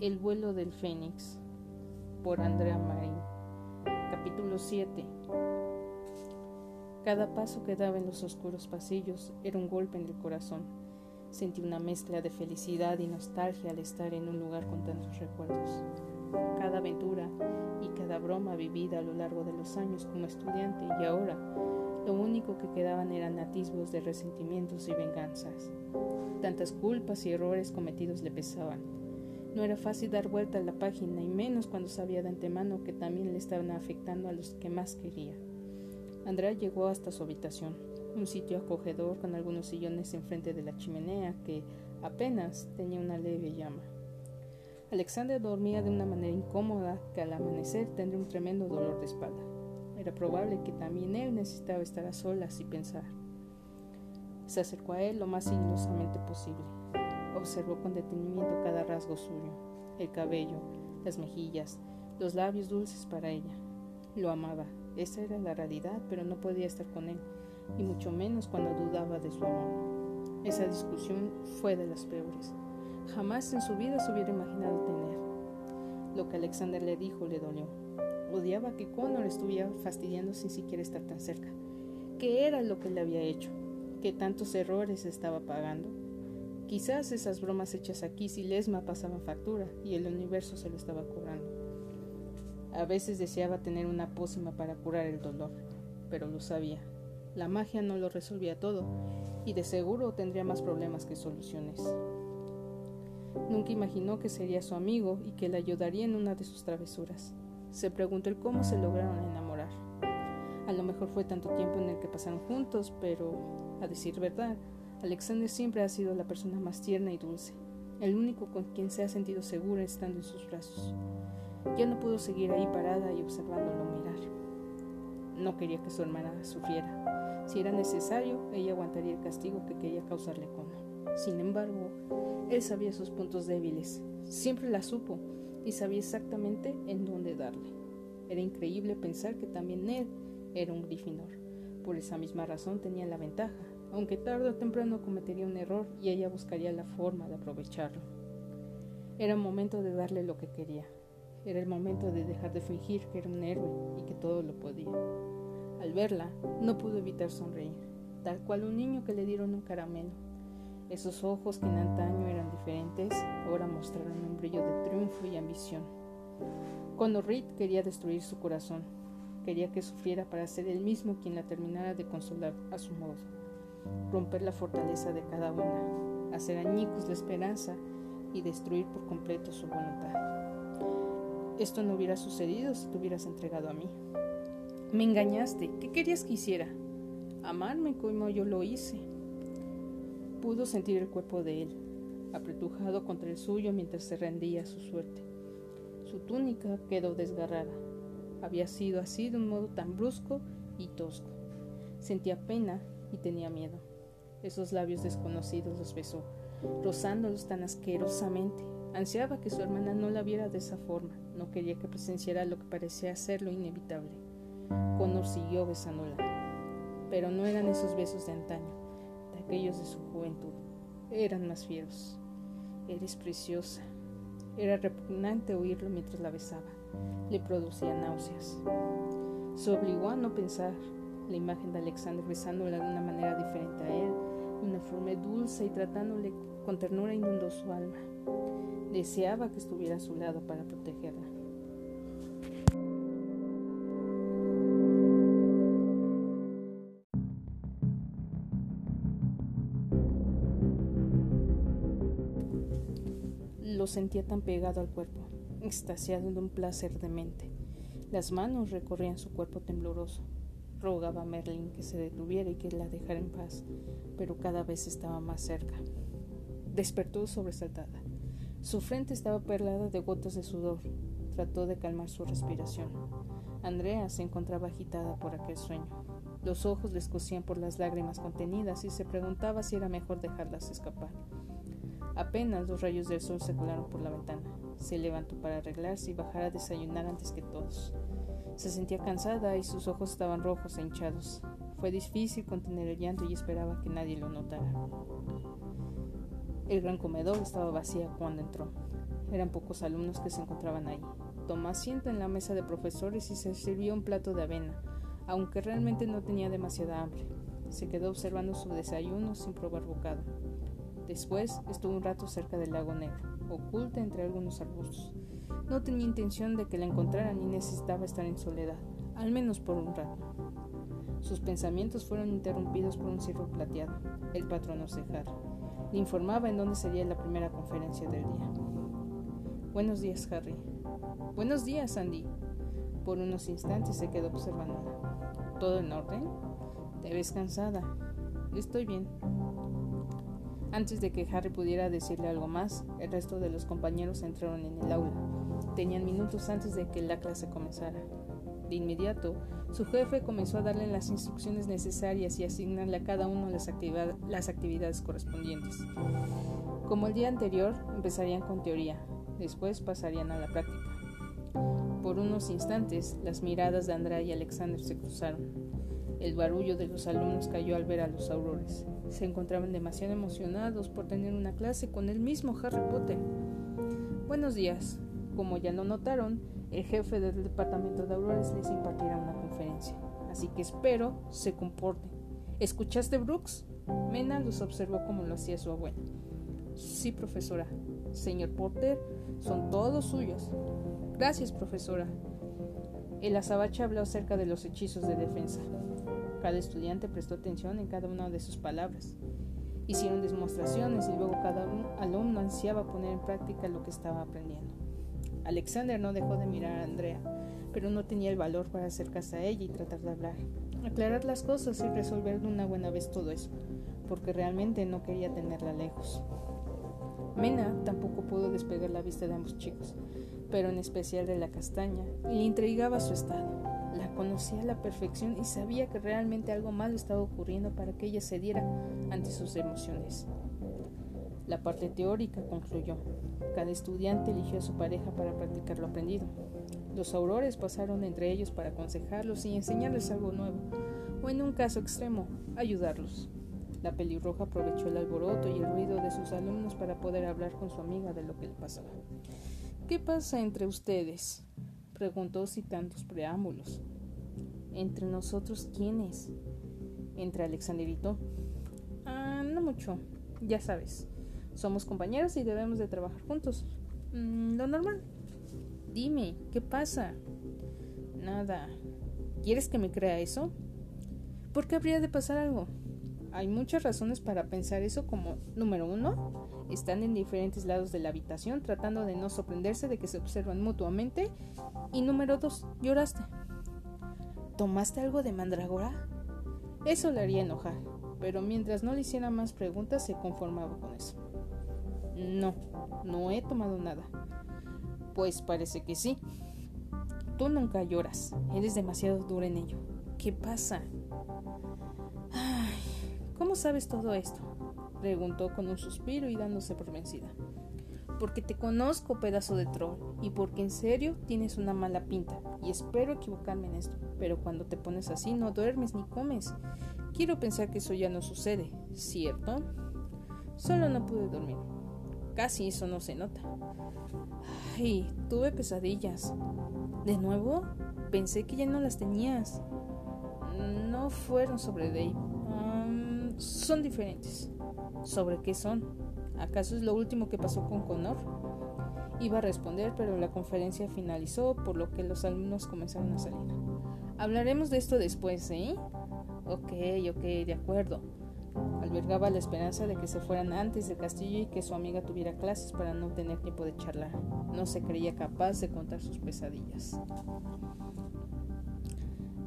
El vuelo del Fénix por Andrea Marín. Capítulo 7. Cada paso que daba en los oscuros pasillos era un golpe en el corazón. Sentí una mezcla de felicidad y nostalgia al estar en un lugar con tantos recuerdos. Cada aventura y cada broma vivida a lo largo de los años como estudiante y ahora lo único que quedaban eran atisbos de resentimientos y venganzas. Tantas culpas y errores cometidos le pesaban no era fácil dar vuelta a la página y menos cuando sabía de antemano que también le estaban afectando a los que más quería. Andrea llegó hasta su habitación, un sitio acogedor con algunos sillones enfrente de la chimenea que apenas tenía una leve llama. Alexander dormía de una manera incómoda que al amanecer tendría un tremendo dolor de espalda. Era probable que también él necesitaba estar a solas y pensar. Se acercó a él lo más sigilosamente posible Observó con detenimiento cada rasgo suyo, el cabello, las mejillas, los labios dulces para ella. Lo amaba, esa era la realidad, pero no podía estar con él, y mucho menos cuando dudaba de su amor. Esa discusión fue de las peores. Jamás en su vida se hubiera imaginado tener. Lo que Alexander le dijo le dolió. Odiaba que Connor estuviera fastidiando sin siquiera estar tan cerca. ¿Qué era lo que le había hecho? ¿Qué tantos errores estaba pagando? Quizás esas bromas hechas aquí si Lesma pasaban factura y el universo se lo estaba cobrando. A veces deseaba tener una pócima para curar el dolor, pero lo sabía. La magia no lo resolvía todo y de seguro tendría más problemas que soluciones. Nunca imaginó que sería su amigo y que le ayudaría en una de sus travesuras. Se preguntó el cómo se lograron enamorar. A lo mejor fue tanto tiempo en el que pasaron juntos, pero, a decir verdad, Alexander siempre ha sido la persona más tierna y dulce, el único con quien se ha sentido segura estando en sus brazos. Ya no pudo seguir ahí parada y observándolo mirar. No quería que su hermana sufriera. Si era necesario, ella aguantaría el castigo que quería causarle con. Sin embargo, él sabía sus puntos débiles, siempre la supo y sabía exactamente en dónde darle. Era increíble pensar que también él era un Gryffindor. Por esa misma razón tenía la ventaja, aunque tarde o temprano cometería un error y ella buscaría la forma de aprovecharlo. Era momento de darle lo que quería. Era el momento de dejar de fingir que era un héroe y que todo lo podía. Al verla, no pudo evitar sonreír, tal cual un niño que le dieron un caramelo. Esos ojos que en antaño eran diferentes, ahora mostraron un brillo de triunfo y ambición. Cuando Reed quería destruir su corazón, quería que sufriera para ser él mismo quien la terminara de consolar a su modo romper la fortaleza de cada una, hacer añicos la esperanza y destruir por completo su voluntad. Esto no hubiera sucedido si te hubieras entregado a mí. Me engañaste. ¿Qué querías que hiciera? Amarme como yo lo hice. Pudo sentir el cuerpo de él, apretujado contra el suyo mientras se rendía a su suerte. Su túnica quedó desgarrada. Había sido así de un modo tan brusco y tosco. Sentía pena y tenía miedo. Esos labios desconocidos los besó, rozándolos tan asquerosamente. Ansiaba que su hermana no la viera de esa forma, no quería que presenciara lo que parecía ser lo inevitable. Connor siguió besándola, pero no eran esos besos de antaño, de aquellos de su juventud. Eran más fieros. Eres preciosa. Era repugnante oírlo mientras la besaba. Le producía náuseas. Se obligó a no pensar, la imagen de Alexander besándola de una manera diferente a él, una forma dulce y tratándole con ternura inundó su alma. Deseaba que estuviera a su lado para protegerla. Lo sentía tan pegado al cuerpo, extasiado de un placer demente. Las manos recorrían su cuerpo tembloroso, Rogaba a Merlin que se detuviera y que la dejara en paz, pero cada vez estaba más cerca. Despertó sobresaltada. Su frente estaba perlada de gotas de sudor. Trató de calmar su respiración. Andrea se encontraba agitada por aquel sueño. Los ojos le escocían por las lágrimas contenidas y se preguntaba si era mejor dejarlas escapar. Apenas los rayos del sol se colaron por la ventana. Se levantó para arreglarse y bajar a desayunar antes que todos. Se sentía cansada y sus ojos estaban rojos e hinchados. Fue difícil contener el llanto y esperaba que nadie lo notara. El gran comedor estaba vacío cuando entró. eran pocos alumnos que se encontraban ahí. Tomó asiento en la mesa de profesores y se sirvió un plato de avena, aunque realmente no tenía demasiada hambre. Se quedó observando su desayuno sin probar bocado. Después estuvo un rato cerca del lago negro, oculta entre algunos arbustos. No tenía intención de que la encontraran ni necesitaba estar en soledad, al menos por un rato. Sus pensamientos fueron interrumpidos por un ciervo plateado, el patrono Harry. Le informaba en dónde sería la primera conferencia del día. Buenos días, Harry. Buenos días, Andy. Por unos instantes se quedó observándola. ¿Todo en orden? Te ves cansada. Estoy bien. Antes de que Harry pudiera decirle algo más, el resto de los compañeros entraron en el aula. Tenían minutos antes de que la clase comenzara. De inmediato, su jefe comenzó a darle las instrucciones necesarias y asignarle a cada uno las, las actividades correspondientes. Como el día anterior, empezarían con teoría, después pasarían a la práctica. Por unos instantes, las miradas de Andrea y Alexander se cruzaron. El barullo de los alumnos cayó al ver a los aurores. Se encontraban demasiado emocionados por tener una clase con el mismo Harry Potter. Buenos días. Como ya lo notaron, el jefe del departamento de Aurores les impartirá una conferencia, así que espero se comporten. ¿Escuchaste, Brooks? Mena los observó como lo hacía su abuela. Sí, profesora. Señor Porter, son todos suyos. Gracias, profesora. El azabache habló acerca de los hechizos de defensa. Cada estudiante prestó atención en cada una de sus palabras. Hicieron demostraciones y luego cada alumno ansiaba poner en práctica lo que estaba aprendiendo. Alexander no dejó de mirar a Andrea, pero no tenía el valor para acercarse a ella y tratar de hablar, aclarar las cosas y resolver de una buena vez todo eso, porque realmente no quería tenerla lejos. Mena tampoco pudo despegar la vista de ambos chicos, pero en especial de la castaña, y le intrigaba su estado. La conocía a la perfección y sabía que realmente algo malo estaba ocurriendo para que ella cediera ante sus emociones. La parte teórica concluyó. Cada estudiante eligió a su pareja para practicar lo aprendido. Los aurores pasaron entre ellos para aconsejarlos y enseñarles algo nuevo, o en un caso extremo, ayudarlos. La pelirroja aprovechó el alboroto y el ruido de sus alumnos para poder hablar con su amiga de lo que le pasaba. ¿Qué pasa entre ustedes? preguntó sin tantos preámbulos. ¿Entre nosotros quiénes? Entre Alexanderito. Ah, no mucho, ya sabes. Somos compañeros y debemos de trabajar juntos. Mm, lo normal. Dime, ¿qué pasa? Nada. ¿Quieres que me crea eso? ¿Por qué habría de pasar algo? Hay muchas razones para pensar eso como, número uno, están en diferentes lados de la habitación tratando de no sorprenderse de que se observan mutuamente. Y número dos, lloraste. ¿Tomaste algo de mandragora? Eso le haría enojar, pero mientras no le hiciera más preguntas se conformaba con eso. No, no he tomado nada. Pues parece que sí. Tú nunca lloras. Eres demasiado dura en ello. ¿Qué pasa? Ay, ¿Cómo sabes todo esto? Preguntó con un suspiro y dándose por vencida. Porque te conozco, pedazo de troll, y porque en serio tienes una mala pinta, y espero equivocarme en esto, pero cuando te pones así no duermes ni comes. Quiero pensar que eso ya no sucede, ¿cierto? Solo no pude dormir. Casi eso no se nota. Ay, tuve pesadillas. ¿De nuevo? Pensé que ya no las tenías. No fueron sobre Dave. son diferentes. ¿Sobre qué son? ¿Acaso es lo último que pasó con Connor? Iba a responder, pero la conferencia finalizó, por lo que los alumnos comenzaron a salir. Hablaremos de esto después, ¿eh? Ok, ok, de acuerdo. Albergaba la esperanza de que se fueran antes del castillo y que su amiga tuviera clases para no tener tiempo de charlar. No se creía capaz de contar sus pesadillas.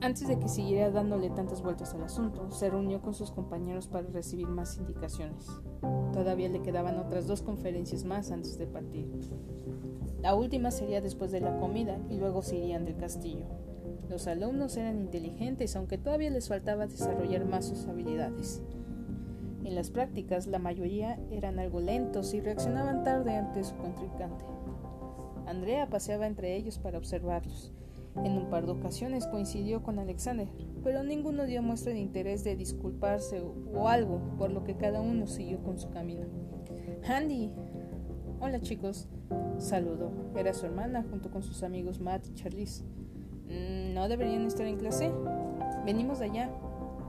Antes de que siguiera dándole tantas vueltas al asunto, se reunió con sus compañeros para recibir más indicaciones. Todavía le quedaban otras dos conferencias más antes de partir. La última sería después de la comida y luego se irían del castillo. Los alumnos eran inteligentes, aunque todavía les faltaba desarrollar más sus habilidades. En las prácticas, la mayoría eran algo lentos y reaccionaban tarde ante su contrincante. Andrea paseaba entre ellos para observarlos. En un par de ocasiones coincidió con Alexander, pero ninguno dio muestra de interés de disculparse o, algo, por lo que cada uno siguió con su camino. Andy. Hola chicos. Saludó. Era su hermana junto con sus amigos Matt y Charlize. Mm, ¿No deberían estar en clase? Venimos de allá.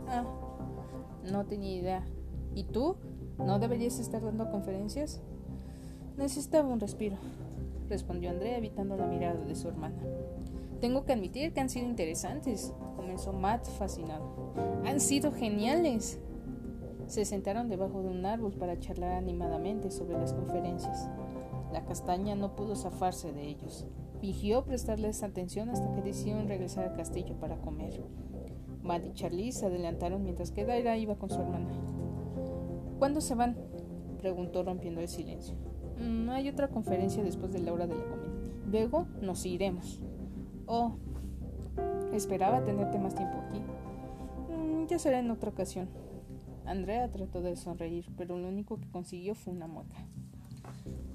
Ah, no tenía idea. ¿Y tú? ¿No deberías estar dando conferencias? Necesitaba un respiro, respondió Andrea evitando la mirada de su hermana. Tengo que admitir que han sido interesantes, comenzó Matt fascinado. Han sido geniales. Se sentaron debajo de un árbol para charlar animadamente sobre las conferencias. La castaña no pudo zafarse de ellos. Fingió prestarles atención hasta que decidieron regresar al castillo para comer. Matt y Charlie se adelantaron mientras que Daira iba con su hermana. ¿Cuándo se van? preguntó rompiendo el silencio. No mm, hay otra conferencia después de la hora de la comida. Luego nos iremos. Oh, esperaba tenerte más tiempo aquí. Mm, ya será en otra ocasión. Andrea trató de sonreír, pero lo único que consiguió fue una mueca.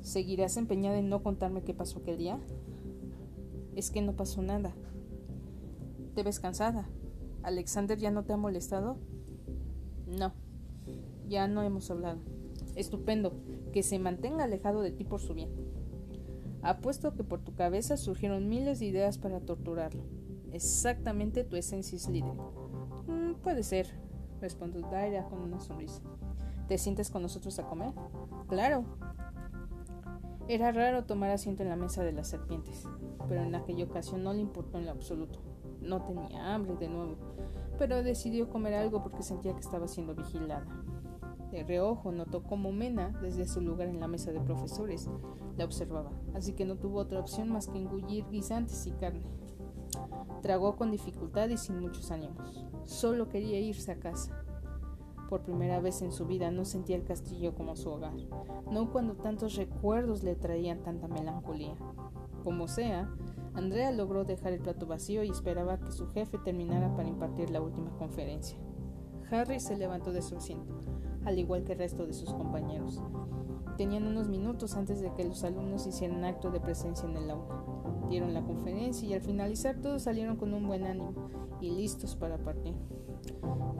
¿Seguirás empeñada en no contarme qué pasó aquel día? Es que no pasó nada. ¿Te ves cansada? ¿Alexander ya no te ha molestado? No, ya no hemos hablado. Estupendo, que se mantenga alejado de ti por su bien. Apuesto que por tu cabeza surgieron miles de ideas para torturarlo. Exactamente tu esencia es líder. Mm, puede ser, respondió Daira con una sonrisa. ¿Te sientes con nosotros a comer? Claro. Era raro tomar asiento en la mesa de las serpientes, pero en aquella ocasión no le importó en lo absoluto. No tenía hambre de nuevo, pero decidió comer algo porque sentía que estaba siendo vigilada. De reojo notó cómo Mena, desde su lugar en la mesa de profesores, la observaba, así que no tuvo otra opción más que engullir guisantes y carne. Tragó con dificultad y sin muchos ánimos. Solo quería irse a casa. Por primera vez en su vida no sentía el castillo como su hogar, no cuando tantos recuerdos le traían tanta melancolía. Como sea, Andrea logró dejar el plato vacío y esperaba que su jefe terminara para impartir la última conferencia. Harry se levantó de su asiento al igual que el resto de sus compañeros. Tenían unos minutos antes de que los alumnos hicieran acto de presencia en el aula. Dieron la conferencia y al finalizar todos salieron con un buen ánimo y listos para partir.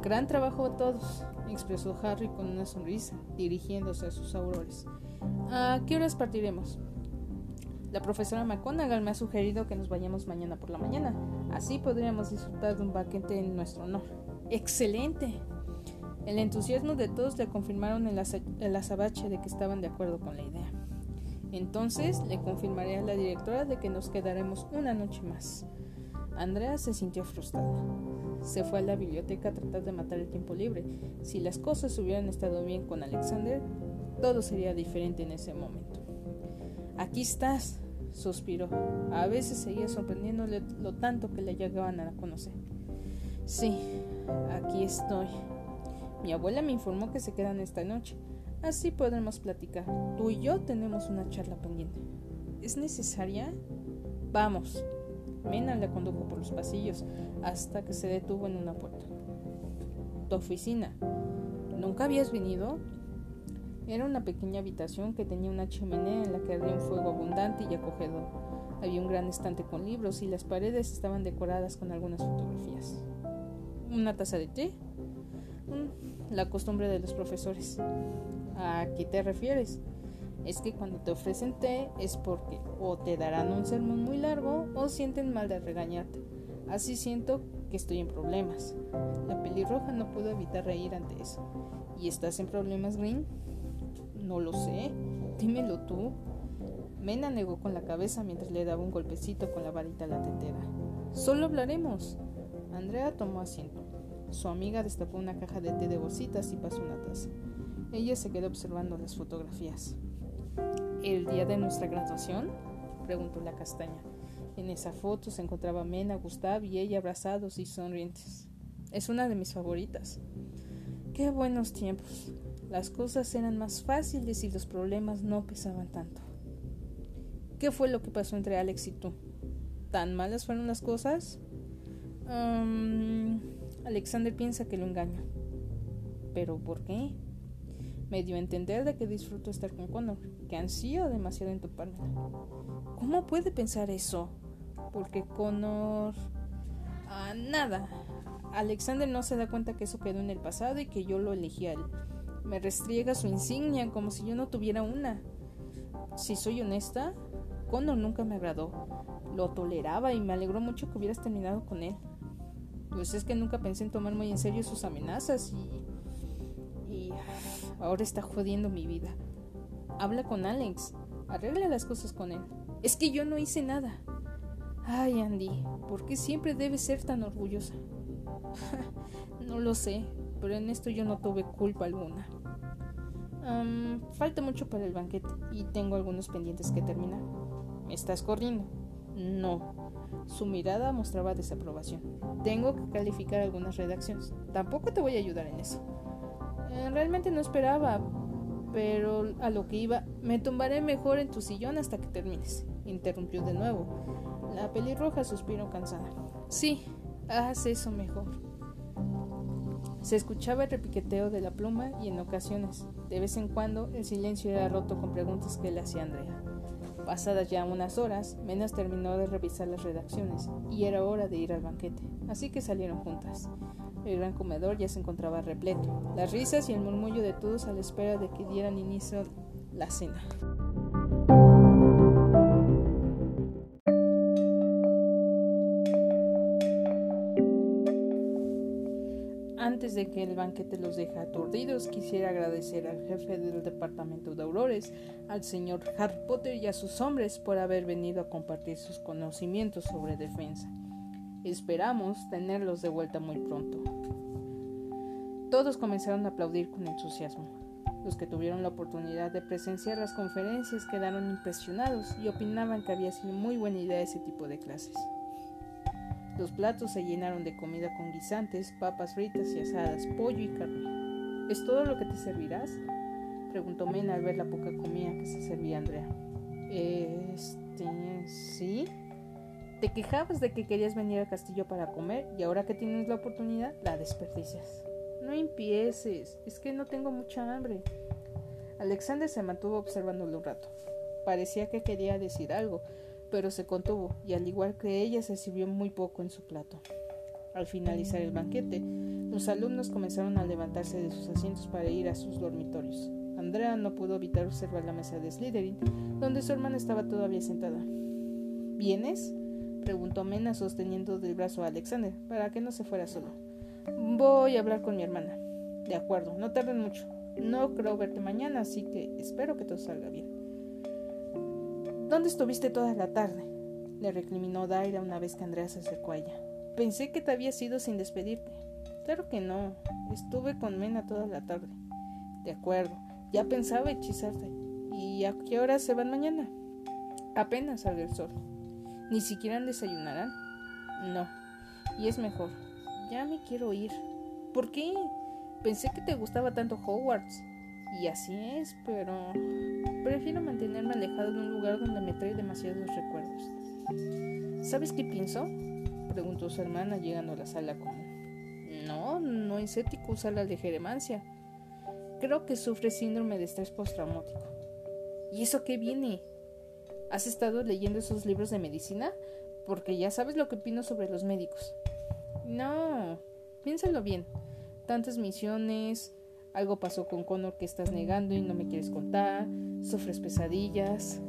Gran trabajo a todos, expresó Harry con una sonrisa, dirigiéndose a sus aurores. ¿A qué horas partiremos? La profesora McGonagall me ha sugerido que nos vayamos mañana por la mañana. Así podríamos disfrutar de un banquete en nuestro honor. ¡Excelente! El entusiasmo de todos le confirmaron el, azabache de que estaban de acuerdo con la idea. Entonces le confirmaré a la directora de que nos quedaremos una noche más. Andrea se sintió frustrada. Se fue a la biblioteca a tratar de matar el tiempo libre. Si las cosas hubieran estado bien con Alexander, todo sería diferente en ese momento. Aquí estás, suspiró. A veces seguía sorprendiéndole lo tanto que le llegaban a conocer. Sí, aquí estoy. Mi abuela me informó que se quedan esta noche. Así podremos platicar. Tú y yo tenemos una charla pendiente. ¿Es necesaria? Vamos. Mena le condujo por los pasillos hasta que se detuvo en una puerta. Tu oficina. ¿Nunca habías venido? Era una pequeña habitación que tenía una chimenea en la que ardía un fuego abundante y acogedor. Había un gran estante con libros y las paredes estaban decoradas con algunas fotografías. ¿Una taza de té? Mm, la costumbre de los profesores. ¿A qué te refieres? Es que cuando te ofrecen té es porque o te darán un sermón muy largo o sienten mal de regañarte. Así siento que estoy en problemas. La pelirroja no pudo evitar reír ante eso. ¿Y estás en problemas, Green? No lo sé. Dímelo tú. Mena negó con la cabeza mientras le daba un golpecito con la varita a la tetera. Solo hablaremos. Andrea tomó asiento. Su amiga destapó una caja de té de bolsitas y pasó una taza. Ella se quedó observando las fotografías. ¿El día de nuestra graduación? preguntó la castaña. En esa foto se encontraba Mena, Gustav y ella abrazados y sonrientes. Es una de mis favoritas. Qué buenos tiempos. Las cosas eran más fáciles y los problemas no pesaban tanto. ¿Qué fue lo que pasó entre Alex y tú? ¿Tan malas fueron las cosas? Alexander piensa que lo engaño. ¿Pero por qué? Me dio a entender de que disfruto estar con Connor, que ansío demasiado en toparme. ¿Cómo puede pensar eso? Porque Connor... Ah, nada. Alexander no se da cuenta que eso quedó en el pasado y que yo lo elegí a él. Me restriega su insignia como si yo no tuviera una. Si soy honesta, Connor nunca me agradó. Lo toleraba y me alegró mucho que hubieras terminado con él. Pues es que nunca pensé en tomar muy en serio sus amenazas y... y ahora está jodiendo mi vida. Habla con Alex. Arregla las cosas con él. Es que yo no hice nada. Ay, Andy, ¿por qué siempre debes ser tan orgullosa? no lo sé, pero en esto yo no tuve culpa alguna. falta mucho para el banquete y tengo algunos pendientes que terminar. ¿Me estás corriendo? No. Su mirada mostraba desaprobación. Tengo que calificar algunas redacciones. Tampoco te voy a ayudar en eso. Eh, realmente no esperaba, pero a lo que iba, me tumbaré mejor en tu sillón hasta que termines. Interrumpió de nuevo. La pelirroja suspiró cansada. Sí, haz eso mejor. Se escuchaba el repiqueteo de la pluma y en ocasiones, de vez en cuando, el silencio era roto con preguntas que le hacía Andrea. Pasadas ya unas horas, Menas terminó de revisar las redacciones y era hora de ir al banquete, así que salieron juntas. El gran comedor ya se encontraba repleto, las risas y el murmullo de todos a la espera de que dieran inicio la cena. De que el banquete los deje aturdidos, quisiera agradecer al jefe del departamento de Aurores, al señor Harry Potter y a sus hombres por haber venido a compartir sus conocimientos sobre defensa. Esperamos tenerlos de vuelta muy pronto. Todos comenzaron a aplaudir con entusiasmo. Los que tuvieron la oportunidad de presenciar las conferencias quedaron impresionados y opinaban que había sido muy buena idea ese tipo de clases. Los platos se llenaron de comida con guisantes, papas fritas y asadas, pollo y carne. ¿Es todo lo que te servirás? preguntó Mena al ver la poca comida que se servía Andrea. Este, sí. Te quejabas de que querías venir al castillo para comer y ahora que tienes la oportunidad la desperdicias. No empieces, es que no tengo mucha hambre. Alexander se mantuvo observándolo un rato. Parecía que quería decir algo, pero se contuvo y al igual que ella se sirvió muy poco en su plato. Al finalizar el banquete, los alumnos comenzaron a levantarse de sus asientos para ir a sus dormitorios. Andrea no pudo evitar observar la mesa de Slytherin, donde su hermana estaba todavía sentada. ¿Vienes? preguntó Mena sosteniendo del brazo a Alexander, para que no se fuera solo. Voy a hablar con mi hermana. De acuerdo, no tarden mucho. No creo verte mañana, así que espero que todo salga bien. ¿Dónde estuviste toda la tarde? le recriminó Daira una vez que Andrea se acercó a ella. Pensé que te habías ido sin despedirte. Claro que no. Estuve con Mena toda la tarde. De acuerdo. Ya pensaba hechizarte. ¿Y a qué hora se van mañana? Apenas salga el sol. ¿Ni siquiera desayunarán? No. Y es mejor. Ya me quiero ir. ¿Por qué? Pensé que te gustaba tanto Hogwarts. Y así es, pero prefiero mantenerme alejado de un lugar donde me trae demasiados recuerdos. ¿Sabes qué pienso? preguntó su hermana llegando a la sala común. No, no es ético usar la legeremancia. Creo que sufre síndrome de estrés postraumático. ¿Y eso qué viene? ¿Has estado leyendo esos libros de medicina? Porque ya sabes lo que opino sobre los médicos. No, piénsalo bien. Tantas misiones, algo pasó con Connor que estás negando y no me quieres contar. Sufres pesadillas.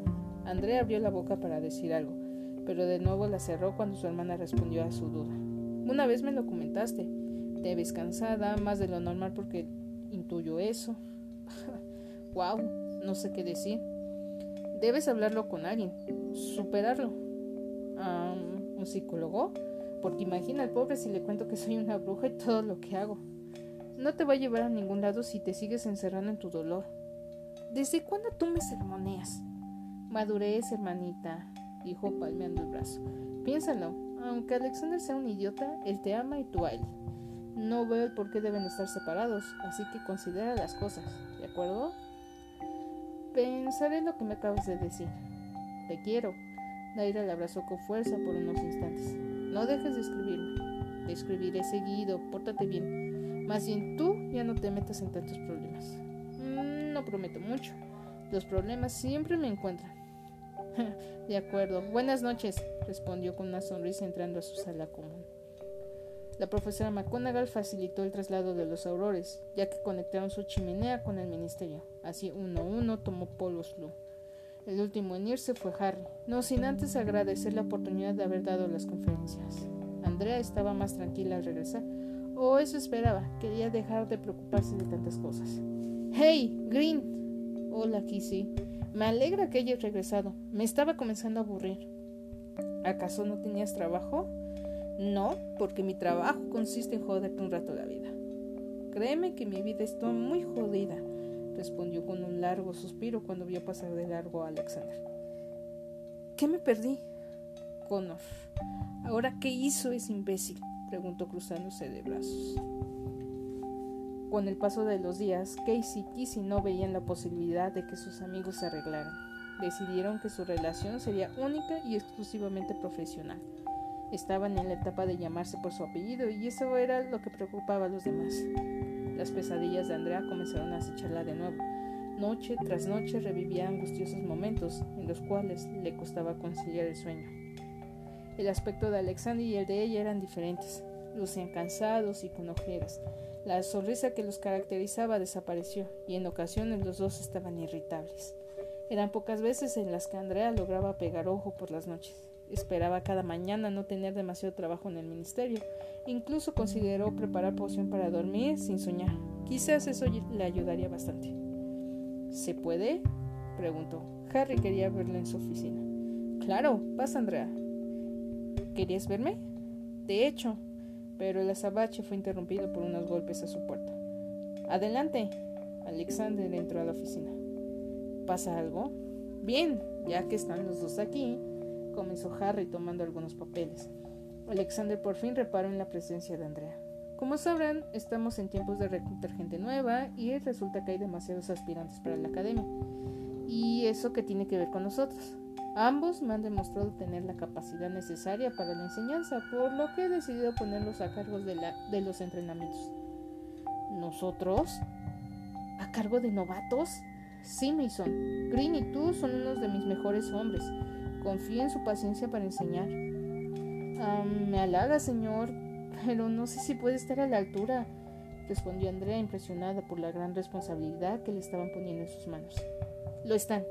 Andrea abrió la boca para decir algo, pero de nuevo la cerró cuando su hermana respondió a su duda. Una vez me lo comentaste. Te ves cansada, más de lo normal porque intuyo eso. wow, no sé qué decir. Debes hablarlo con alguien, superarlo. ¿Un psicólogo? Porque imagina al pobre si le cuento que soy una bruja y todo lo que hago. No te va a llevar a ningún lado si te sigues encerrando en tu dolor. ¿Desde cuándo tú me sermoneas? Madurez, hermanita, dijo palmeando el brazo. Piénsalo, aunque Alexander sea un idiota, él te ama y tú a él. No veo el por qué deben estar separados, así que considera las cosas, ¿de acuerdo? Pensaré lo que me acabas de decir. Te quiero. Daira le abrazó con fuerza por unos instantes. No dejes de escribirme. Te escribiré seguido, pórtate bien. Más bien tú ya no te metas en tantos problemas. Mm, no prometo mucho. Los problemas siempre me encuentran. de acuerdo. Buenas noches, respondió con una sonrisa entrando a su sala común. La profesora McGonagall facilitó el traslado de los aurores, ya que conectaron su chimenea con el ministerio. Así uno a uno tomó polvo Lu. El último en irse fue Harry, no sin antes agradecer la oportunidad de haber dado las conferencias. Andrea estaba más tranquila al regresar, o eso esperaba, quería dejar de preocuparse de tantas cosas. ¡Hey, Green! Hola, Kissy. Me alegra que hayas regresado. Me estaba comenzando a aburrir. ¿Acaso no tenías trabajo? No, porque mi trabajo consiste en joderte un rato la vida. Créeme que mi vida está muy jodida, respondió con un largo suspiro cuando vio pasar de largo a Alexander. ¿Qué me perdí? Connor. ¿Ahora qué hizo ese imbécil? Preguntó cruzándose de brazos. Con el paso de los días, Casey y Kissy no veían la posibilidad de que sus amigos se arreglaran. Decidieron que su relación sería única y exclusivamente profesional. Estaban en la etapa de llamarse por su apellido y eso era lo que preocupaba a los demás. Las pesadillas de Andrea comenzaron a acecharla de nuevo. Noche tras noche revivía angustiosos momentos en los cuales le costaba conciliar el sueño. El aspecto de Alexander y el de ella eran diferentes. Lucían cansados y con ojeras. La sonrisa que los caracterizaba desapareció y en ocasiones los dos estaban irritables. Eran pocas veces en las que Andrea lograba pegar ojo por las noches. Esperaba cada mañana no tener demasiado trabajo en el ministerio. Incluso consideró preparar poción para dormir sin soñar. Quizás eso le ayudaría bastante. ¿Se puede? preguntó. Harry quería verla en su oficina. Claro, pasa, Andrea. ¿Querías verme? De hecho, pero el azabache fue interrumpido por unos golpes a su puerta. Adelante. Alexander entró a la oficina. ¿Pasa algo? Bien, ya que están los dos aquí, comenzó Harry tomando algunos papeles. Alexander por fin reparó en la presencia de Andrea. Como sabrán, estamos en tiempos de reclutar gente nueva y resulta que hay demasiados aspirantes para la academia. ¿Y eso qué tiene que ver con nosotros? Ambos me han demostrado tener la capacidad necesaria para la enseñanza, por lo que he decidido ponerlos a cargo de, los entrenamientos. ¿Nosotros? ¿A cargo de novatos? Sí, Mason. Green y tú son unos de mis mejores hombres. Confío en su paciencia para enseñar. me halaga, señor, pero no sé si puede estar a la altura, respondió Andrea impresionada por la gran responsabilidad que le estaban poniendo en sus manos. Lo están,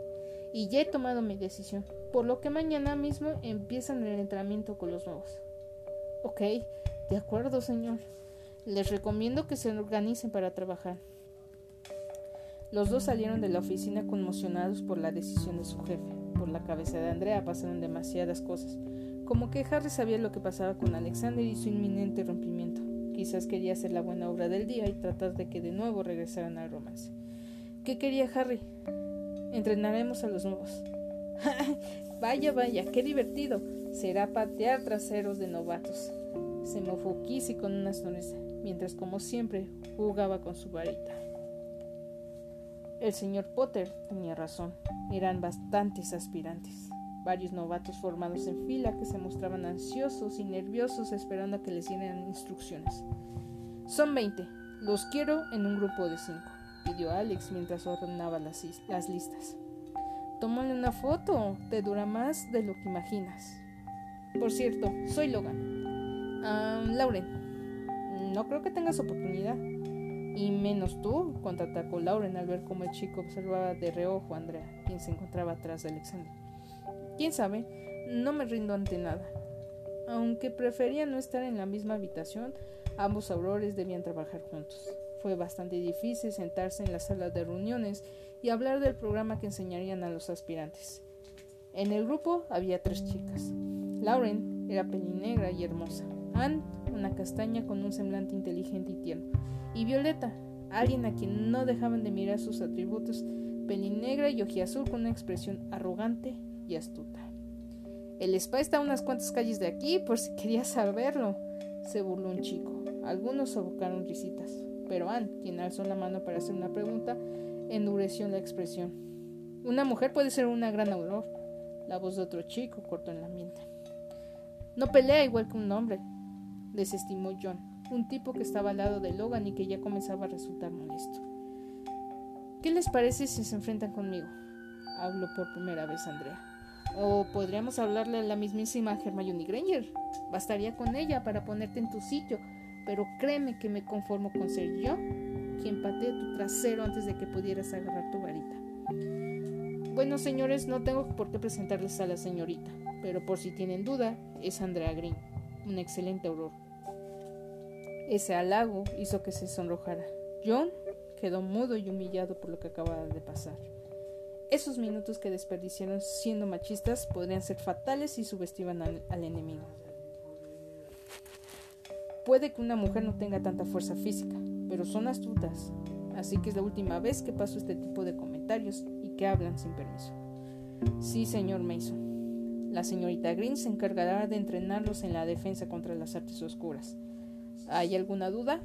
y ya he tomado mi decisión, por lo que mañana mismo empiezan el entrenamiento con los nuevos. Ok, de acuerdo, señor. Les recomiendo que se organicen para trabajar. Los dos salieron de la oficina conmocionados por la decisión de su jefe. Por la cabeza de Andrea pasaron demasiadas cosas, como que Harry sabía lo que pasaba con Alexander y su inminente rompimiento. Quizás quería hacer la buena obra del día y tratar de que de nuevo regresaran al romance. ¿Qué quería Harry? Entrenaremos a los nuevos. vaya, vaya, qué divertido. Será patear traseros de novatos. Se mofó Kissy con una sonrisa, mientras como siempre jugaba con su varita. El señor Potter tenía razón. Eran bastantes aspirantes. Varios novatos formados en fila que se mostraban ansiosos y nerviosos esperando a que les dieran instrucciones. Son veinte. Los quiero en un grupo de cinco, pidió Alex mientras ordenaba las, listas. Tómale una foto, te dura más de lo que imaginas. Por cierto, soy Logan. Lauren, no creo que tengas oportunidad. Y menos tú, contraatacó Lauren al ver cómo el chico observaba de reojo a Andrea, quien se encontraba atrás de Alexander. Quién sabe, no me rindo ante nada. Aunque prefería no estar en la misma habitación, ambos aurores debían trabajar juntos. Fue bastante difícil sentarse en la sala de reuniones y hablar del programa que enseñarían a los aspirantes. En el grupo había tres chicas. Lauren era pelinegra y hermosa. Anne, una castaña con un semblante inteligente y tierno y Violeta, alguien a quien no dejaban de mirar sus atributos, pelinegra y ojiazul con una expresión arrogante y astuta. El spa está a unas cuantas calles de aquí, por si querías saberlo, se burló un chico. Algunos abocaron risitas, pero Anne, quien alzó la mano para hacer una pregunta, endureció la expresión. Una mujer puede ser una gran auror. La voz de otro chico cortó en el ambiente. No pelea igual que un hombre, desestimó John un tipo que estaba al lado de Logan y que ya comenzaba a resultar molesto. ¿Qué les parece si se enfrentan conmigo? Habló por primera vez Andrea. O podríamos hablarle a la mismísima Hermione Granger. Bastaría con ella para ponerte en tu sitio, pero créeme que me conformo con ser yo quien patee tu trasero antes de que pudieras agarrar tu varita. Bueno, señores, no tengo por qué presentarles a la señorita, pero por si tienen duda, es Andrea Green, un excelente auror. Ese halago hizo que se sonrojara. John quedó mudo y humillado por lo que acababa de pasar. Esos minutos que desperdiciaron siendo machistas podrían ser fatales si subestiman al, al enemigo. Puede que una mujer no tenga tanta fuerza física, pero son astutas, así que es la última vez que paso este tipo de comentarios y que hablan sin permiso. Sí, señor Mason. La señorita Green se encargará de entrenarlos en la defensa contra las artes oscuras. ¿Hay alguna duda?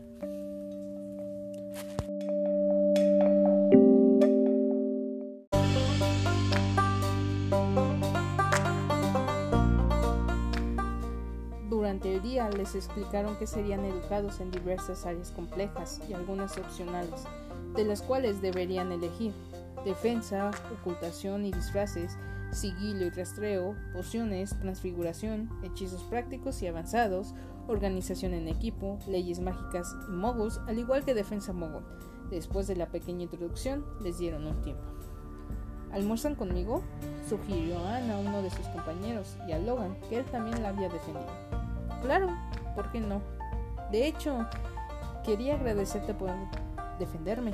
Explicaron que serían educados en diversas áreas complejas y algunas opcionales, de las cuales deberían elegir defensa, ocultación y disfraces, sigilo y rastreo, pociones, transfiguración, hechizos prácticos y avanzados, organización en equipo, leyes mágicas y moguls, al igual que defensa mogul. Después de la pequeña introducción, les dieron un tiempo. ¿Almuerzan conmigo? Sugirió Anne a uno de sus compañeros y a Logan, que él también la había defendido. Claro, ¿por qué no? De hecho, quería agradecerte por defenderme.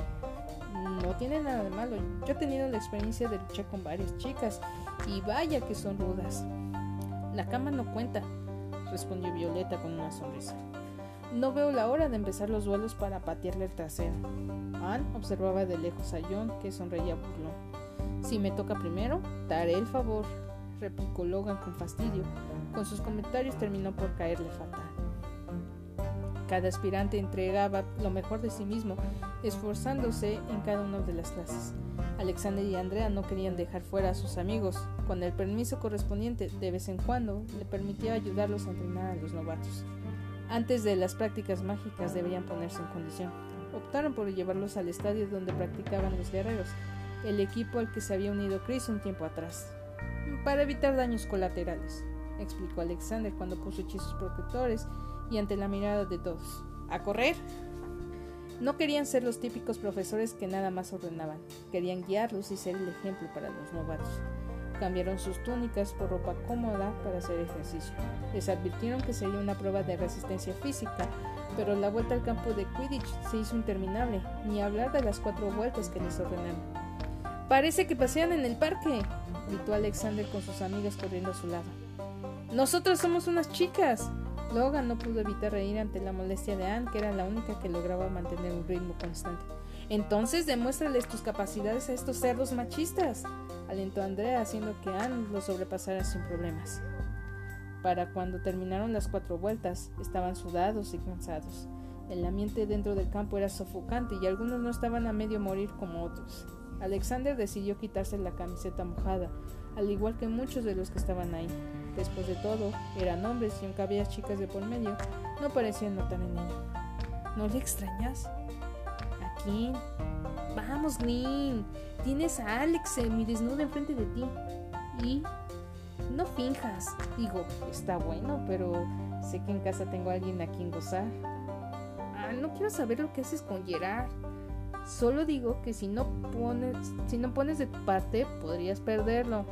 No tiene nada de malo. Yo he tenido la experiencia de luchar con varias chicas y vaya que son rudas. La cama no cuenta, respondió Violeta con una sonrisa. No veo la hora de empezar los duelos para patearle el trasero. Anne observaba de lejos a John, que sonreía burlón. Si me toca primero, daré el favor, replicó Logan con fastidio. Con sus comentarios terminó por caerle fatal. Cada aspirante entregaba lo mejor de sí mismo, esforzándose en cada una de las clases. Alexander y Andrea no querían dejar fuera a sus amigos. Con el permiso correspondiente, de vez en cuando, le permitía ayudarlos a entrenar a los novatos. Antes de las prácticas mágicas deberían ponerse en condición. Optaron por llevarlos al estadio donde practicaban los guerreros, el equipo al que se había unido Chris un tiempo atrás, para evitar daños colaterales, explicó Alexander cuando puso hechizos protectores y ante la mirada de todos. ¿A correr? No querían ser los típicos profesores que nada más ordenaban, querían guiarlos y ser el ejemplo para los novatos. Cambiaron sus túnicas por ropa cómoda para hacer ejercicio. Les advirtieron que sería una prueba de resistencia física, pero la vuelta al campo de Quidditch se hizo interminable, ni hablar de las cuatro vueltas que les ordenaron. Parece que pasean en el parque, gritó Alexander con sus amigas corriendo a su lado. Nosotros somos unas chicas. Logan no pudo evitar reír ante la molestia de Anne, que era la única que lograba mantener un ritmo constante. Entonces demuéstrales tus capacidades a estos cerdos machistas, alentó Andrea, haciendo que Anne lo sobrepasara sin problemas. Para cuando terminaron las cuatro vueltas, estaban sudados y cansados. El ambiente dentro del campo era sofocante y algunos no estaban a medio morir como otros. Alexander decidió quitarse la camiseta mojada, al igual que muchos de los que estaban ahí. Después de todo, eran hombres y aunque había chicas de por medio, no parecían notar en ello. ¿No le extrañas? ¿A quién? Vamos, Green. Tienes a Alex semi-desnudo enfrente de ti. Y no finjas. Digo, está bueno, pero sé que en casa tengo a alguien a quien gozar. Ah, no quiero saber lo que haces con Gerard. Solo digo que si no pones, si no pones de tu parte, podrías perderlo.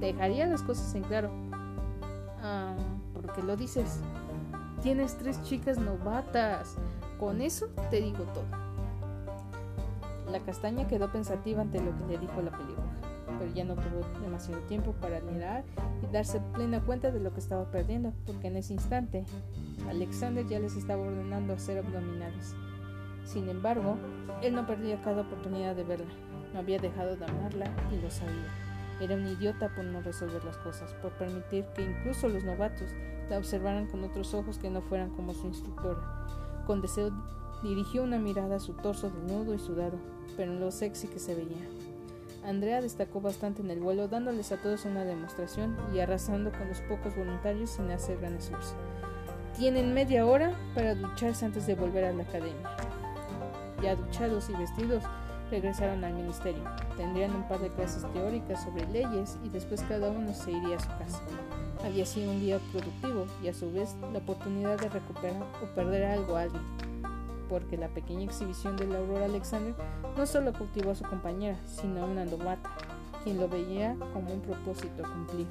Dejaría las cosas en claro. Ah, ¿por qué lo dices? Tienes tres chicas novatas. Con eso te digo todo. La castaña quedó pensativa ante lo que le dijo la pelirroja, pero ya no tuvo demasiado tiempo para admirar y darse plena cuenta de lo que estaba perdiendo, porque en ese instante Alexander ya les estaba ordenando hacer abdominales. Sin embargo, él no perdía cada oportunidad de verla. No había dejado de amarla y lo sabía. Era un idiota por no resolver las cosas, por permitir que incluso los novatos la observaran con otros ojos que no fueran como su instructora. Con deseo dirigió una mirada a su torso desnudo y sudado, pero en lo sexy que se veía. Andrea destacó bastante en el vuelo, dándoles a todos una demostración y arrasando con los pocos voluntarios sin hacer gran esfuerzo. Tienen media hora para ducharse antes de volver a la academia. Ya duchados y vestidos, regresaron al ministerio. Tendrían un par de clases teóricas sobre leyes y después cada uno se iría a su casa. Había sido un día productivo y a su vez la oportunidad de recuperar o perder algo a alguien, porque la pequeña exhibición de la Aurora Alexander no solo cautivó a su compañera, sino a una novata. quien lo veía como un propósito a cumplir.